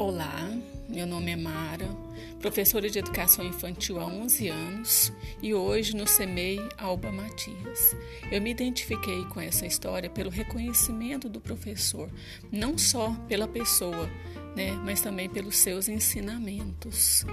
Olá, meu nome é Mara, professora de Educação Infantil há 11 anos e hoje no SEMEI Alba Matias. Eu me identifiquei com essa história pelo reconhecimento do professor, não só pela pessoa, né, mas também pelos seus ensinamentos.